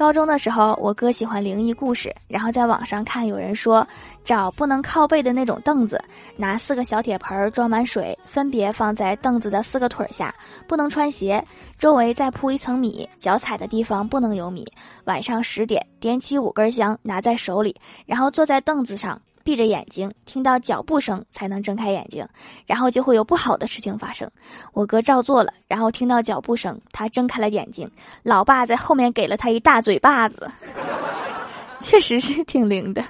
高中的时候，我哥喜欢灵异故事，然后在网上看有人说，找不能靠背的那种凳子，拿四个小铁盆装满水，分别放在凳子的四个腿下，不能穿鞋，周围再铺一层米，脚踩的地方不能有米。晚上十点点起五根香，拿在手里，然后坐在凳子上。闭着眼睛，听到脚步声才能睁开眼睛，然后就会有不好的事情发生。我哥照做了，然后听到脚步声，他睁开了眼睛，老爸在后面给了他一大嘴巴子，确实是挺灵的。